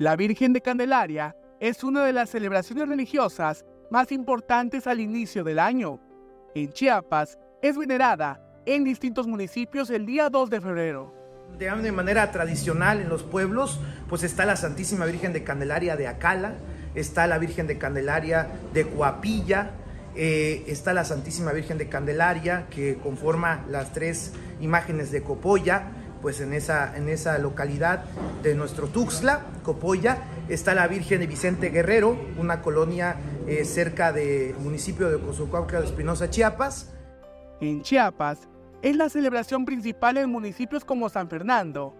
La Virgen de Candelaria es una de las celebraciones religiosas más importantes al inicio del año. En Chiapas es venerada en distintos municipios el día 2 de febrero. De manera tradicional en los pueblos, pues está la Santísima Virgen de Candelaria de Acala, está la Virgen de Candelaria de Coapilla, eh, está la Santísima Virgen de Candelaria que conforma las tres imágenes de Copolla, pues en esa, en esa localidad de nuestro Tuxtla, Copolla, está la Virgen de Vicente Guerrero, una colonia eh, cerca del municipio de Cozucuauca de Espinosa, Chiapas. En Chiapas es la celebración principal en municipios como San Fernando,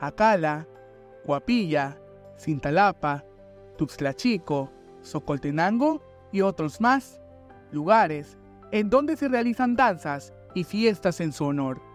Acala, Coapilla, Cintalapa, Tuxtla Chico, Socoltenango y otros más, lugares en donde se realizan danzas y fiestas en su honor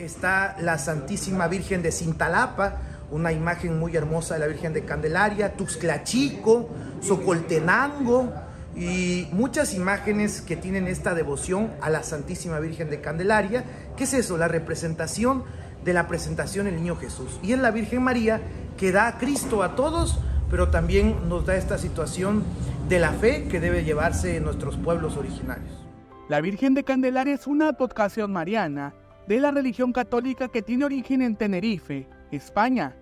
está la Santísima Virgen de Cintalapa, una imagen muy hermosa de la Virgen de Candelaria, Tuxtla Chico, Socoltenango y muchas imágenes que tienen esta devoción a la Santísima Virgen de Candelaria. ¿Qué es eso? La representación de la presentación del niño Jesús. Y es la Virgen María que da a Cristo a todos, pero también nos da esta situación de la fe que debe llevarse en nuestros pueblos originarios. La Virgen de Candelaria es una advocación mariana de la religión católica que tiene origen en Tenerife, España.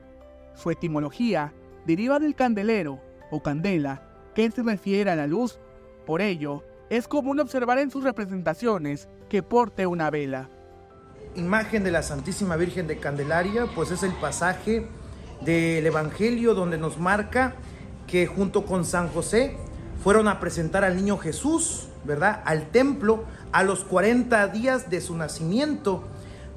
Su etimología deriva del candelero o candela, que se refiere a la luz. Por ello, es común observar en sus representaciones que porte una vela. Imagen de la Santísima Virgen de Candelaria, pues es el pasaje del Evangelio donde nos marca que junto con San José fueron a presentar al niño Jesús, ¿verdad? Al templo a los 40 días de su nacimiento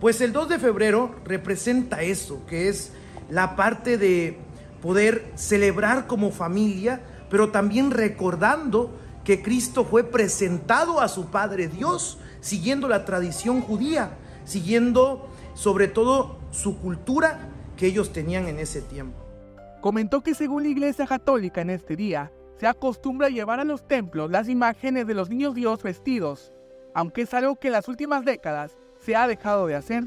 pues el 2 de febrero representa eso, que es la parte de poder celebrar como familia, pero también recordando que Cristo fue presentado a su Padre Dios, siguiendo la tradición judía, siguiendo sobre todo su cultura que ellos tenían en ese tiempo. Comentó que según la Iglesia Católica en este día, se acostumbra llevar a los templos las imágenes de los niños Dios vestidos, aunque es algo que en las últimas décadas se ha dejado de hacer,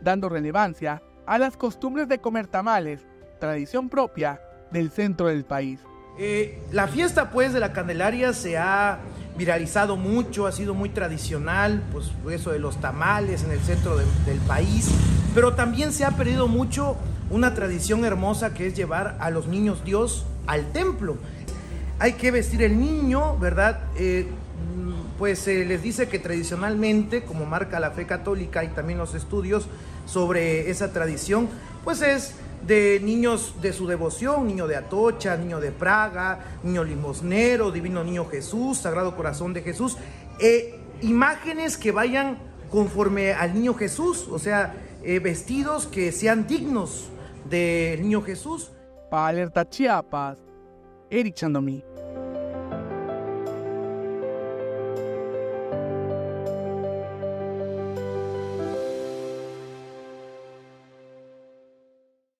dando relevancia a las costumbres de comer tamales, tradición propia del centro del país. Eh, la fiesta pues de la Candelaria se ha viralizado mucho, ha sido muy tradicional, pues eso de los tamales en el centro del país, pero también se ha perdido mucho una tradición hermosa que es llevar a los niños Dios al templo. Hay que vestir el niño, ¿verdad? Eh, pues se les dice que tradicionalmente, como marca la fe católica y también los estudios sobre esa tradición, pues es de niños de su devoción, niño de Atocha, niño de Praga, niño limosnero, divino niño Jesús, Sagrado Corazón de Jesús, e imágenes que vayan conforme al niño Jesús, o sea, eh, vestidos que sean dignos del niño Jesús. Para Alerta Chiapas, Eric Chandomí.